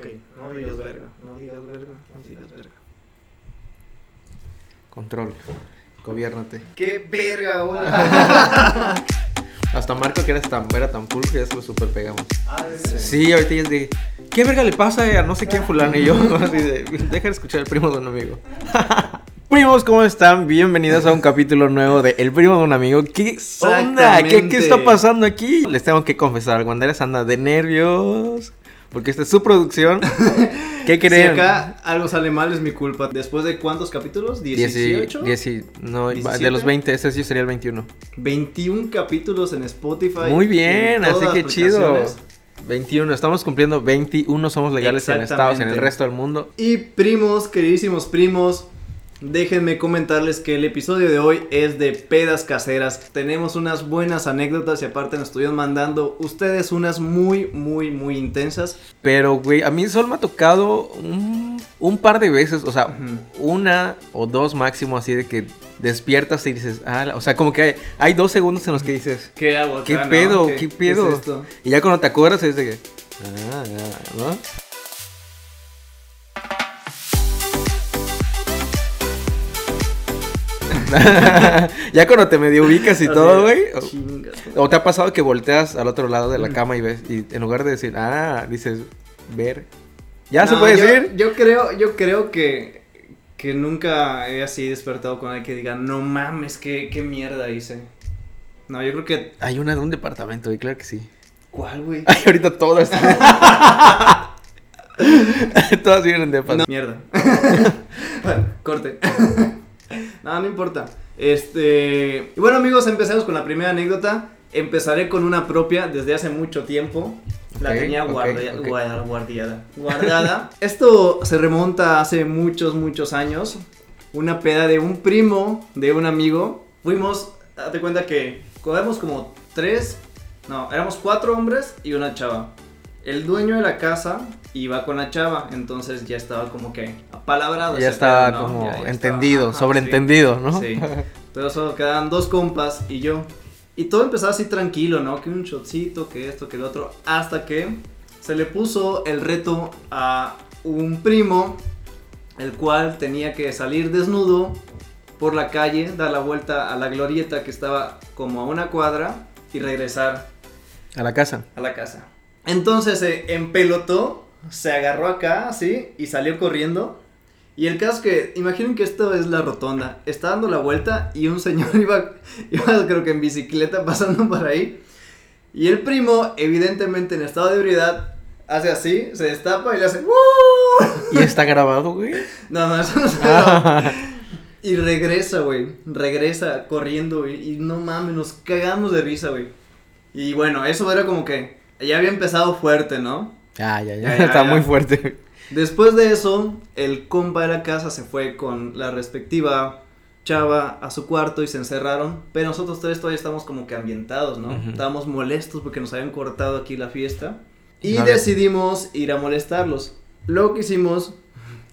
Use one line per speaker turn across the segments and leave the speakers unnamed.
Ok, no digas verga, no digas verga, no digas verga.
Control. Gobiérnate.
¡Qué verga ahora!
Hasta Marco, que era tan, era tan cool que ya se lo super pegamos.
ah.
Sí, ahorita ya es de. ¿Qué verga le pasa a no sé quién fulano? Y yo, así de. Deja de escuchar el primo de un amigo. Primos, ¿cómo están? Bienvenidos a un capítulo nuevo de El primo de un amigo. ¿Qué onda? ¿Qué, qué está pasando aquí? Les tengo que confesar, Wanderas anda de nervios. Porque esta es su producción. ¿Qué
Si
creen?
acá algo sale mal es mi culpa. ¿Después de cuántos capítulos?
Dieci-
¿18?
dieci- no, de
17?
los 20, este sí sería el 21.
21 capítulos en Spotify.
Muy bien,
en
así que chido.
aplicaciones.
21, estamos cumpliendo 21, somos legales en Estados, en el resto del mundo.
Y primos, queridísimos primos, déjenme comentarles que el episodio de hoy es de pedas caseras. Tenemos unas buenas anécdotas y aparte nos estuvieron mandando ustedes unas muy, muy, muy intensas.
Pero, güey, a mí solo me ha tocado un, un par de veces, o sea, una o dos máximo, así de que despiertas y dices, ah, o sea, como que hay, hay dos segundos en los que dices,
¿Qué hago?
¿qué pedo?
¿Qué-
¿Qué,
qué
pedo?
es
y ya cuando te acuerdas es de que, ah, ya, ¿no? ya cuando te medio ubicas y todo, güey. o-
chingas.
¿O te ha pasado que volteas al otro lado de la
Mm.
cama y ves, y en lugar de decir, ah, dices, ver? ¿Ya se puede
yo-
decir?
Yo creo, yo creo que, que nunca he así despertado con alguien que diga, no mames, qué, qué mierda hice. No, yo creo que.
Hay una de un departamento, y claro que sí.
¿Cuál, güey?
Ay, ahorita todas. todas vienen de
No, mierda. bueno, corte. No, no importa. Este. Y bueno, amigos, empecemos con la primera anécdota. Empezaré con una propia desde hace mucho tiempo. La tenía guardia- guarda- guardiada. Guardada. Esto se remonta hace muchos, muchos años. Una peda de un primo de un amigo. Fuimos, date cuenta que éramos como tres, no, éramos cuatro hombres y una chava. El dueño de la casa iba con la chava, entonces ya estaba como que apalabrado.
ya estaba
pedo, ¿no?
como
Ya- ya estaba,
entendido, sobreentendido,
sí.
¿no?
Sí. Pero solo quedaban dos compas y yo. Y todo empezaba así tranquilo, ¿no? Que un shotcito, que esto, que el otro. Hasta que se le puso el reto a un primo, el cual tenía que salir desnudo por la calle, dar la vuelta a la glorieta que estaba como a una cuadra y regresar
A la casa.
a la casa. Entonces se empelotó, se agarró acá, así, y salió corriendo. Y el caso es que, imaginen que esto es la rotonda. Está dando la vuelta y un señor iba, iba creo que en bicicleta pasando por ahí. Y el primo, evidentemente en estado de ebriedad, hace así, se destapa y le hace "¡Woo!".
¿Y está grabado, güey?
No, no, eso no se graba. Y regresa, güey. Regresa corriendo, güey. Y no mames, nos cagamos de risa, güey. Y bueno, eso era como que ya había empezado fuerte, ¿no?
Ya, ya, ya.
Ya, ya,
está
ya.
muy fuerte.
Después de eso, el compa de la casa se fue con la respectiva chava a su cuarto y se encerraron. Pero nosotros tres todavía estamos como que ambientados, ¿no?
Ujú.
Estábamos molestos porque nos habían cortado aquí la fiesta. Y
No
decidimos ir a molestarlos. Lo que hicimos,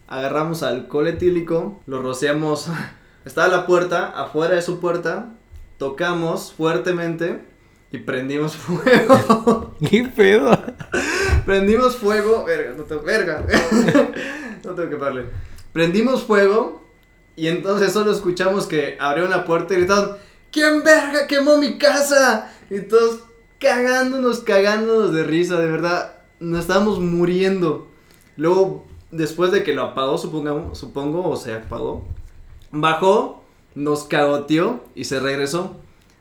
agarramos alcohol etílico, lo rociamos. Estaba la puerta, afuera de su puerta, tocamos fuertemente y prendimos fuego.
¿Qué pedo?
Prendimos fuego, verga, no tengo, verga, no tengo que pararle. Prendimos fuego y entonces solo escuchamos que abrieron la puerta y gritaron, ¿quién verga quemó mi casa? Y todos cagándonos, cagándonos de risa, de verdad, nos estábamos muriendo. Luego, después de que lo apagó, supongo, supongo, o se apagó, bajó, nos cagoteó y se regresó.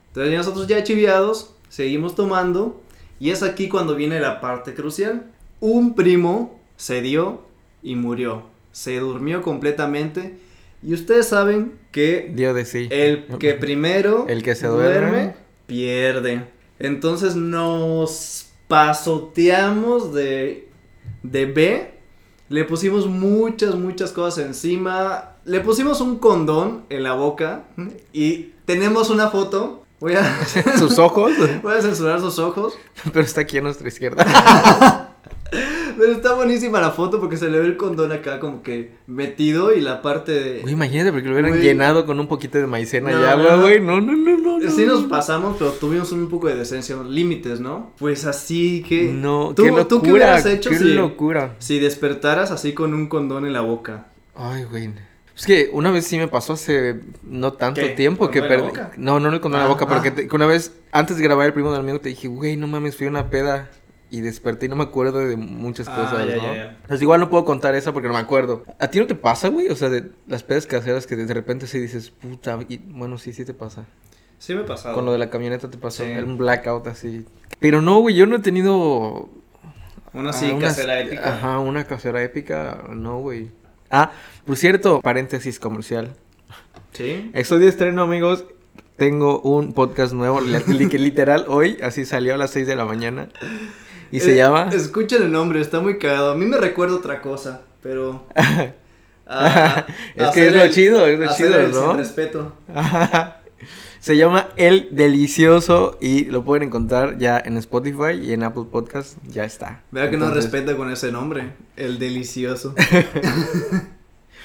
Entonces nosotros ya chiviados, seguimos tomando y es aquí cuando viene la parte crucial. Un primo se dio y murió. Se durmió completamente. Y ustedes saben que
Dio de sí.
el que primero
El que se duerme.
pierde. Entonces nos pasoteamos de, de B. Le pusimos muchas, muchas cosas encima. Le pusimos un condón en la boca. Y tenemos una foto. Voy a,
Sus ojos.
voy a censurar sus ojos.
Pero está aquí a nuestra izquierda.
Pero está buenísima la foto porque se le ve el condón acá como que metido y la parte de...
Güey, imagínate porque lo hubieran llenado con un poquito de maicena
No,
y agua, güey. No, no, no, no. no.
Sí nos pasamos, pero tuvimos un poco de decencia, límites, ¿no? Pues así que...
No,
¿Tú,
qué locura.
¿Tú qué hubieras hecho
qué
si,
locura.
si despertaras así con un condón en la boca?
Ay, güey. Es que una vez sí me pasó hace no tanto
¿Qué?
tiempo que
¿Condón en la
perdí.
boca?
No, no le condón en la
Ah,
boca,
ah.
que, te- que una vez, antes de grabar el primo del amigo, te dije, güey, no mames, fui a una peda y desperté y no me acuerdo de muchas
Ah,
cosas,
ya,
¿no?
ya, ya.
Entonces, igual no puedo contar esa porque no me acuerdo. ¿A ti no te pasa, güey? O sea, de las pedas caseras que de repente sí dices, puta, y, bueno, sí, sí te pasa.
Sí me ha pasado.
Con lo de la camioneta te pasó,
Sí.
un blackout así. Pero no, güey, yo no he tenido
Una así,
Ah,
casera épica.
Ajá, una casera épica, no, güey. Ah, por cierto, paréntesis comercial.
¿Sí?
Estoy de estreno, amigos. Tengo un podcast nuevo, que literal hoy, así salió a las 6 de la mañana. Y se
Eh,
llama...
Escuchen el nombre, está muy cagado. A mí me recuerda otra cosa, pero... Ah,
Es que es lo
el-
chido, es lo chido,
el
¿no?
Sin respeto.
se llama El Delicioso y lo pueden encontrar ya en Spotify y en Apple Podcast. Ya está.
Vea que no
Entonces-
respeta con ese nombre. El delicioso.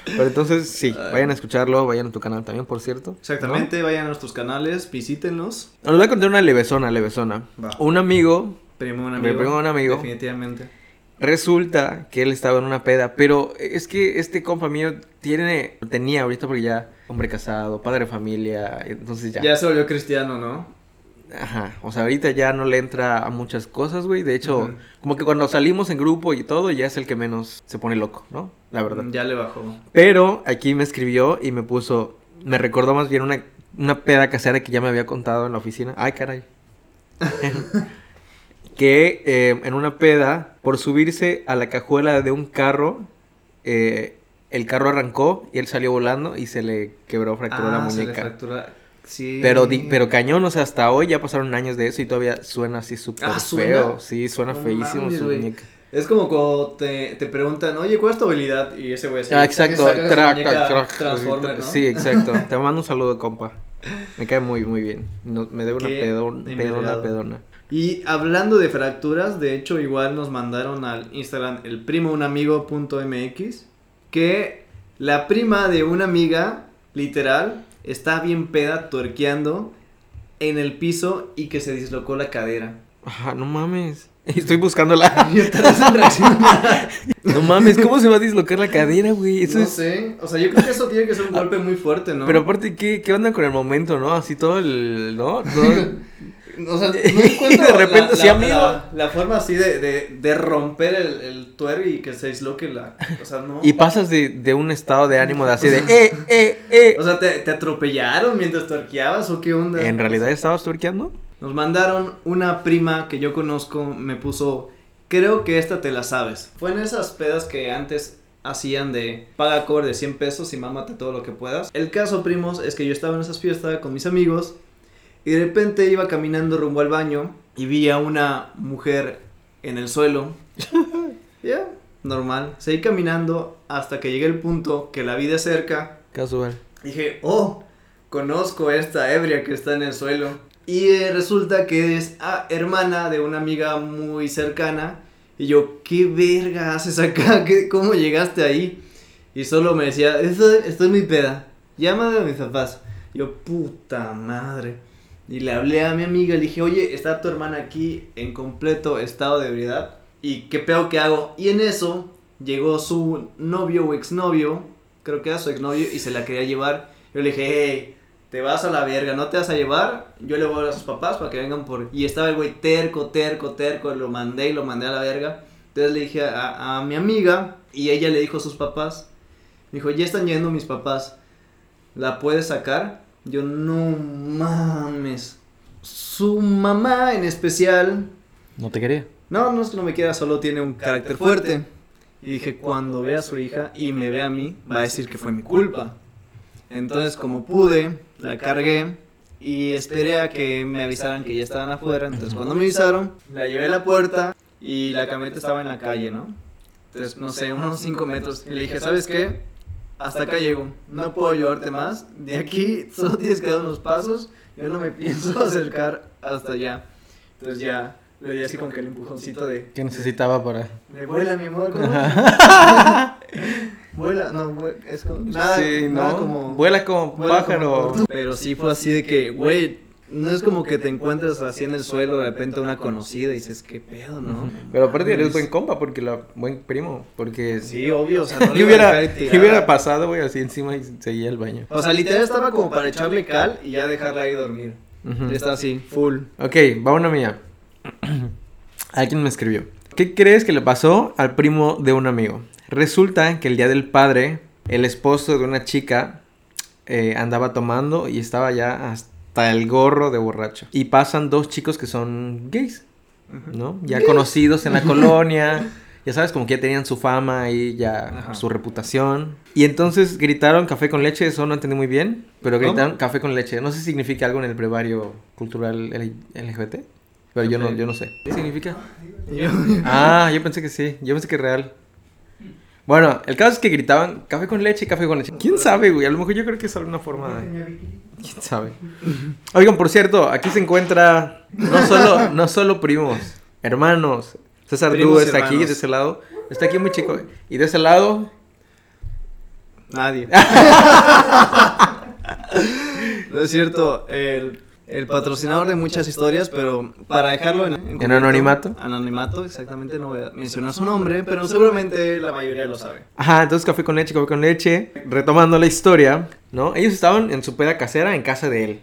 Pero entonces, sí,
Ay.
vayan a escucharlo, vayan a tu canal también, por cierto.
Exactamente, vayan a nuestros canales, visítenlos.
¿no? Les voy a contar una levesona, levesona.
Va.
Un amigo
Primo un
Me
amigo.
primo un amigo.
Definitivamente.
Resulta que él estaba en una peda, pero es que este compa mío tiene, tenía ahorita porque ya hombre casado, padre de familia, entonces ya.
Ya se volvió cristiano, ¿no?
Ajá, o sea, ahorita ya no le entra a muchas cosas, güey. De hecho, como que cuando salimos en grupo y todo, ya es el que menos se pone loco, ¿no? La verdad.
Ya le bajó.
Pero aquí me escribió y me puso, me recordó más bien una, una peda casera que ya me había contado en la oficina. Ay, caray. que eh, en una peda, por subirse a la cajuela de un carro, eh, el carro arrancó y él salió volando y se le quebró, fracturó la
Ah, se le
muñeca.
fractura- Sí.
Pero, pero cañón, o sea, hasta hoy ya pasaron años de eso y todavía suena así súper
Ah, ¿suena?
feo. Sí, suena
No
feísimo
mames,
su muñeca.
Es como cuando te, te preguntan, oye, ¿cuál es tu habilidad? Y ese güey así,
Ah, exacto.
muñeca
traca.
Transformer, ¿no?
Sí, exacto. Te mando un saludo, compa. Me cae muy, muy bien. No- me debe una pedona,
envergado.
pedona.
Y hablando de fracturas, de hecho igual nos mandaron al Instagram el primo un amigo.mx que la prima de una amiga, literal, está bien peda tuerqueando en el piso y que se dislocó la cadera.
Ajá, no mames. Estoy buscándola. No mames, ¿cómo se va a dislocar la cadera, güey? Eso
no
es...
sé, o sea, yo creo que eso tiene que ser un golpe muy fuerte, ¿no?
Pero aparte, ¿qué, ¿qué onda con el momento, no? Así todo el... ¿No? Todo-
O sea, no
Y
encuentro
de repente,
la,
sí,
la-
amigo.
la- la forma así de, de, de romper el, el tuer y que se disloque la... O sea, no...
Y pasas de, de un estado de ánimo de así de... ¡Eh, eh, eh!
O sea, ¿te, te atropellaron mientras tuerqueabas o qué onda?
¿En realidad estabas turqueando?
Nos mandaron una prima que yo conozco, me puso, creo que esta te la sabes. Fue en esas pedas que antes hacían de paga cover de 100 pesos y mámate todo lo que puedas. El caso, primos, es que yo estaba en esas fiestas con mis amigos y de repente iba caminando rumbo al baño y vi a una mujer en el suelo. Ya, normal. Seguí caminando hasta que llegué al punto que la vi de cerca
Casual.
Dije, oh, conozco a esta ebria que está en el suelo. Y eh, resulta que es ah, hermana de una amiga muy cercana. Y yo, ¿qué verga haces acá? ¿Qué, ¿Cómo llegaste ahí? Y solo me decía, estoy, estoy muy peda. Llámame a mis papás. Yo, puta madre. Y le hablé a mi amiga le dije, oye, está tu hermana aquí en completo estado de ebriedad. ¿Y qué peor que hago? Y en eso llegó su novio o exnovio, creo que era su exnovio, y se la quería llevar. Yo le dije, hey, te vas a la verga, no te vas a llevar. Yo le voy a a sus papás para que vengan por. Y estaba el güey terco, terco, terco, lo mandé y lo mandé a la verga. Entonces le dije a, a mi amiga, y ella le dijo a sus papás, dijo, ya están yendo mis papás, ¿la puedes sacar? Yo, no mames. Su mamá en especial
No te quería.
no, no es que no me quiera, solo tiene un carácter fuerte. Y dije, cuando vea a su hija y me vea a mí, va a decir que fue mi culpa. Entonces, como pude, la cargué y esperé a que me avisaran que ya estaban afuera. Entonces, cuando me avisaron, la llevé a la puerta y la camioneta estaba en la calle, ¿no? Entonces, no sé, unos 5 metros. Y le dije, ¿sabes qué? Hasta acá llego. No puedo ayudarte más. De aquí solo tienes que dar unos pasos. Yo no me pienso acercar hasta allá. Entonces ya Le di así como que el empujoncito de.
¿Qué necesitaba para.?
De vuela, mi amor. vuela, no, es como. Nada,
sí,
nada
¿no?
como.
Vuela como
vuela
pájaro.
como- Pero sí fue así de que, güey, no es como que te encuentras así en el suelo de repente una conocida y dices, ¿qué pedo, no?
Pero aparte eres buen compa, porque la buen primo. Porque.
Sí, obvio, o sea, no le
¿Qué
iba a
hubiera,
dejar
¿Qué
tirada.
hubiera pasado, güey? Así encima y seguía el baño.
O sea, literal estaba como para echarle cal y ya dejarla ahí dormir. Está así, full.
Ok, va una mía. Alguien me escribió. ¿Qué crees que le pasó al primo de un amigo? Resulta que el día del padre, el esposo de una chica eh, andaba tomando y estaba ya hasta el gorro de borracho. Y pasan dos chicos que son gays, ¿no? Ya conocidos en la colonia. Ya sabes, como que ya tenían su fama y ya
Ajá.
su reputación. Y entonces gritaron café con leche, eso no entendí muy bien, pero
¿Cómo?
gritaron café con leche. No sé si significa algo en el brevario cultural LGBT, pero yo no, yo no sé. ¿Qué significa? Ah, yo pensé que sí, yo pensé que es real. Bueno, el caso es que gritaban café con leche, café con leche. ¿Quién sabe, güey? A lo mejor yo creo que es alguna forma de... ¿Quién sabe? Oigan, por cierto, aquí se encuentra no solo, no solo primos, hermanos. César
Primos
Dú
y
está aquí, de ese lado. Está aquí muy chico. Y de ese lado,
Nadie. no es cierto, el, el patrocinador de muchas historias, pero para dejarlo en, concreto,
anonimato?
Anonimato, exactamente, no voy a mencionar su nombre, pero seguramente la mayoría lo sabe.
Ajá, entonces café con leche, café con leche. Retomando la historia, ¿no? Ellos estaban en su peda casera en casa de él.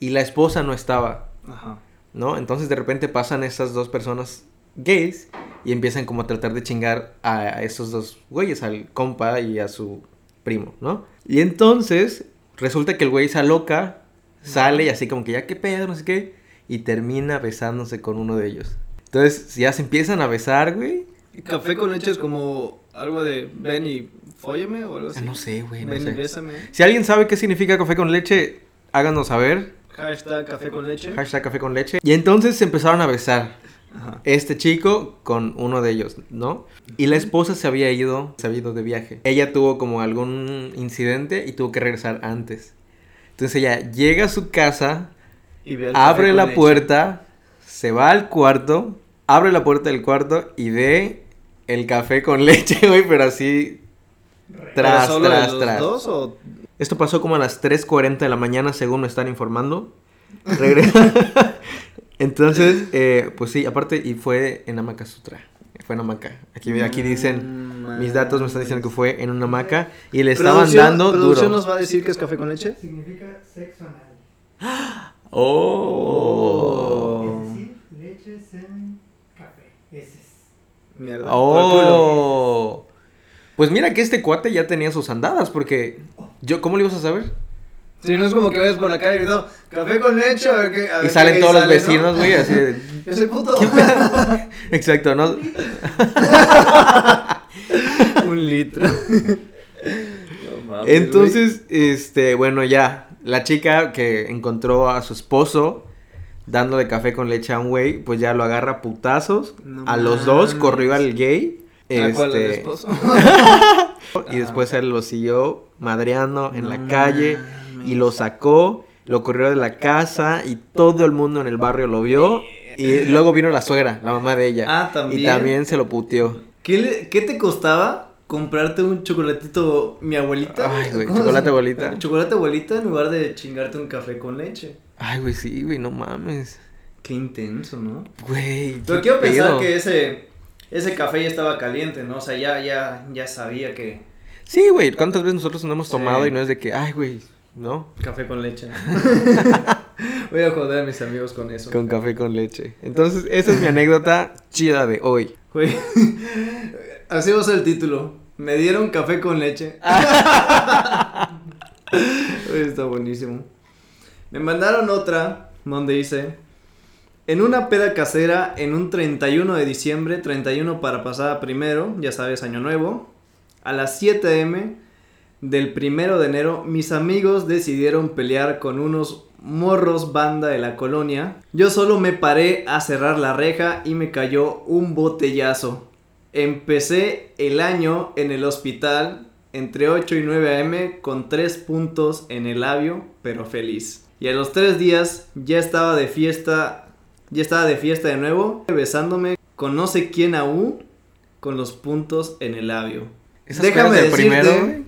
Y la esposa no estaba,
Ajá.
¿no? Entonces de repente pasan estas dos personas gays y empiezan como a tratar de chingar a esos dos güeyes, al compa y a su primo, ¿no? Y entonces resulta que el güey se aloca, sale y así como que ya qué pedo, no sé qué, y termina besándose con uno de ellos. Entonces ya se empiezan a besar, güey.
¿Y Café con leche es como algo de ven y fólleme o algo así.
Ah, no sé, güey, no
ven
sé.
y bésame.
Si alguien sabe qué significa café con leche, háganos saber.
Hashtag café con leche.
Hashtag café con leche. Y entonces se empezaron a besar.
Ajá.
Este chico con uno de ellos, ¿no? Y la esposa se había ido, se había ido de viaje. Ella tuvo como algún incidente y tuvo que regresar antes. Entonces ella llega a su casa,
Y ve
abre la
leche.
puerta, se va al cuarto, abre la puerta del cuarto y ve el café con leche, güey, pero así
¿Pero
tras,
solo de
tras,
los
tras.
dos o
Esto pasó como a las 3.40 de la mañana, según me están informando. Regresa. Entonces, eh, pues sí, aparte, y fue en Hamaca Sutra. Fue en hamaca. Aquí, aquí dicen,
Mm,
mis datos me están diciendo que fue en una hamaca y le estaban
Producción-
dando
¿Producción
duro.
nos va a decir que es café con leche?
Significa sexo anal.
Oh.
Es decir, leche, semen, café. Ese es.
Mierda.
Oh. Pues mira que este cuate ya tenía sus andadas, porque yo, ¿cómo le ibas a saber?
Sí, no es como que vayas por la calle y gritando, café con leche, a ver qué. a
Y
ver
salen
qué
todos los
sale, ¿no?
vecinos, güey, así de...
Ese puto.
Exacto, ¿no?
Un litro. No mames,
Entonces, este, bueno, ya, la chica que encontró a su esposo dándole café con leche a un güey, pues ya lo agarra a putazos.
No
a los dos corrió al gay.
güey. ¿A cuál, al
Este,
esposo?
y después él lo siguió madreando en la
No
calle y lo sacó, lo corrió de la casa y todo el mundo en el barrio lo vio. Y luego vino la suegra, la mamá de ella.
Ah, ¿también?
Y también se lo puteó.
¿Qué, le- ¿Qué te costaba comprarte un chocolatito, mi abuelita?
Ay, güey,
¿Cómo se
chocolate abuelita.
Chocolate abuelita en lugar de chingarte un café con leche.
Ay, güey, sí, güey, no mames.
Qué intenso, ¿no?
Güey,
Pero quiero pensar que ese, ese café ya estaba caliente, ¿no? O sea, ya, ya, ya sabía que
Sí, güey, ¿cuántas veces nosotros no hemos
Sí.
tomado y no es de que, ay, güey, ¿no?
café con leche. Voy a joder a mis amigos con eso.
Con café con leche. Entonces, esa es mi anécdota chida de hoy.
Güey, así va a ser el título. Me dieron café con leche. Güey, Está buenísimo. Me mandaron otra donde dice, en una peda casera en un 31 de diciembre, 31 para pasar a primero, ya sabes, año nuevo, a las 7 m del primero de enero, mis amigos decidieron pelear con unos morros banda de la colonia. Yo solo me paré a cerrar la reja y me cayó un botellazo. Empecé el año en el hospital entre 8 y 9 am con 3 puntos en el labio, pero feliz. Y a los 3 días ya estaba de fiesta Ya estaba de fiesta de nuevo, besándome con no sé quién aún, con los puntos en el labio.
Esas
Déjame
de
decirte
primero.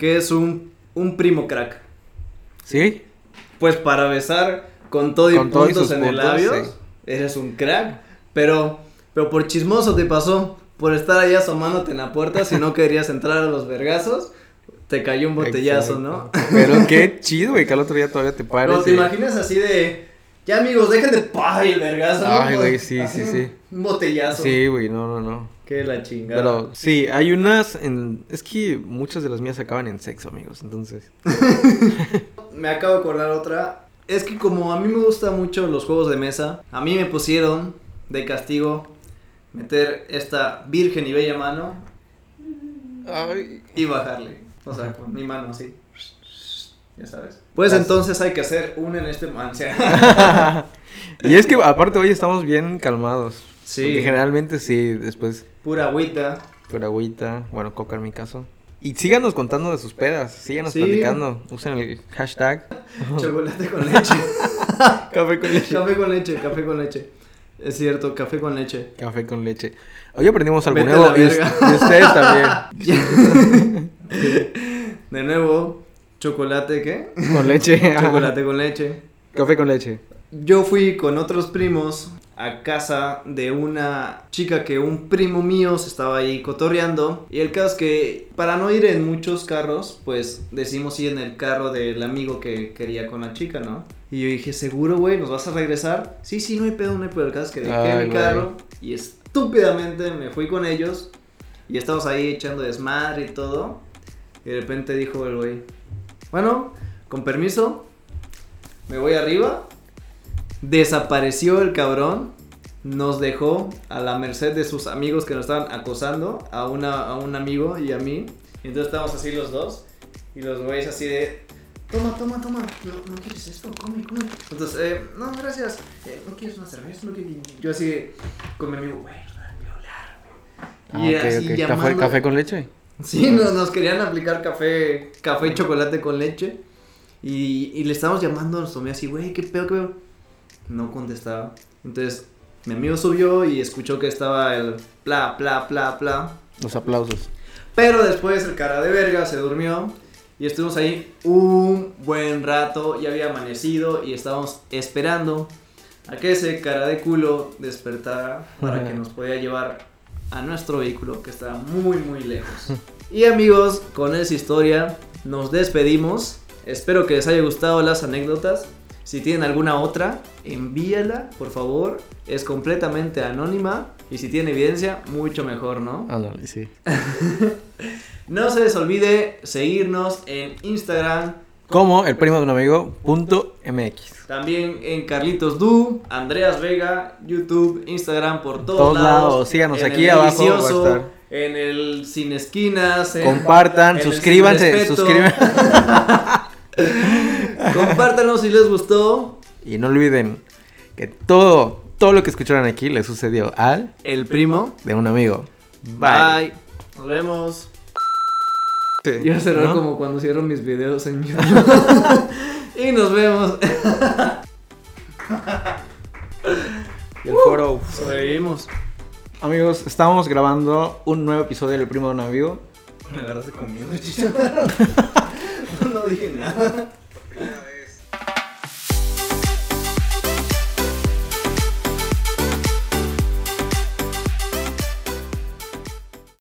Que es un, un primo crack.
¿Sí?
Pues para besar con todo y
Con todo y
puntos en el labio,
sí.
eres un crack. Pero, pero por chismoso te pasó, por estar ahí asomándote en la puerta, si no querías entrar a los vergazos, te cayó un botellazo, ¿no?
Exacto. Pero qué chido, güey, que al otro día todavía te pares.
No, te
y-
imaginas así de, ya amigos, dejen de pa y el vergazo. ¿no?
Ay, güey, sí,
Así
sí, sí.
Un botellazo.
Sí, güey, no, no, no.
Que la chingada.
Pero sí, hay unas en... Es que muchas de las mías acaban en sexo, amigos, entonces...
Me acabo de acordar otra. Es que como a mí me gustan mucho los juegos de mesa, a mí me pusieron de castigo meter esta virgen y bella mano
Ay.
y bajarle. O sea, con mi mano así. Ya sabes. Pues entonces hay que hacer una en este man.
y es que aparte hoy estamos bien calmados.
Sí.
Porque generalmente sí, después
Pura agüita.
por agüita, bueno, coca en mi caso. Y síganos contando de sus pedas, síganos
Sí.
platicando, usen el hashtag
Chocolate con leche.
café con leche.
café con leche, café con leche. Es cierto, café con leche.
Café con leche. Hoy aprendimos algo
Vete
nuevo y, y ustedes también.
De nuevo, chocolate, ¿qué?
Con leche.
Chocolate con leche.
Café con leche.
Yo fui con otros primos a casa de una chica que un primo mío se estaba ahí cotorreando. Y el caso es que para no ir en muchos carros, pues decidimos ir en el carro del amigo que quería con la chica, ¿no? Y yo dije, seguro, güey, ¿nos vas a regresar? Sí, sí, no hay pedo, no hay pedo. El caso es que dejé
Ay,
mi carro y estúpidamente me fui con ellos. Y estamos ahí echando desmadre y todo. Y de repente dijo el güey, bueno, con permiso, me voy arriba. Desapareció el cabrón. Nos dejó a la merced de sus amigos que nos estaban acosando. A, una, a un amigo y a mí. Y entonces estábamos así los dos. Y los güeyes así de... Toma, toma, toma. No, no quieres esto, come, come. Entonces, eh, no, gracias. Eh, no quieres una cerveza, no quieres... Yo así con mi amigo, güey.
Ah, ok, ok. ¿Café,
llamando-
café con leche?
Sí, nos, nos querían aplicar café, café y chocolate con leche. Y, y le estábamos llamando a nuestro amigo así, güey, ¿qué pedo, qué pedo? No contestaba. Entonces, mi amigo subió y escuchó que estaba el pla, pla, pla, pla.
Los aplausos.
Pero después el cara de verga se durmió. Y estuvimos ahí un buen rato. Ya había amanecido y estábamos esperando a que ese cara de culo despertara para que nos pudiera llevar a nuestro vehículo que estaba muy muy lejos. Y amigos, con esa historia nos despedimos. Espero que les haya gustado las anécdotas. Si tienen alguna otra, envíala, por favor. Es completamente anónima. Y si tienen evidencia, mucho mejor, ¿no?
Ándale, sí.
No se les olvide seguirnos en Instagram,
Como el primo de un amigo, punto MX.
también en Carlitos Du, Andreas Vega, YouTube, Instagram, por todos,
Todos
lados.
lados, síganos
En
aquí
el
abajo, va a
Delicioso,
estar.
En el Sin Esquinas. en-
Compartan,
en
suscríbanse, suscríbanse.
Compártanos si les gustó.
Y no olviden que todo, todo lo que escucharon aquí le sucedió al
El primo.
de un amigo.
Bye. Nos vemos.
Sí,
Iba a cerrar
¿no?
como cuando cierro mis videos en YouTube. y nos vemos.
Y el foro.
Seguimos.
Amigos, estamos grabando un nuevo episodio del primo de un amigo.
Me agarraste chicha. no dije nada.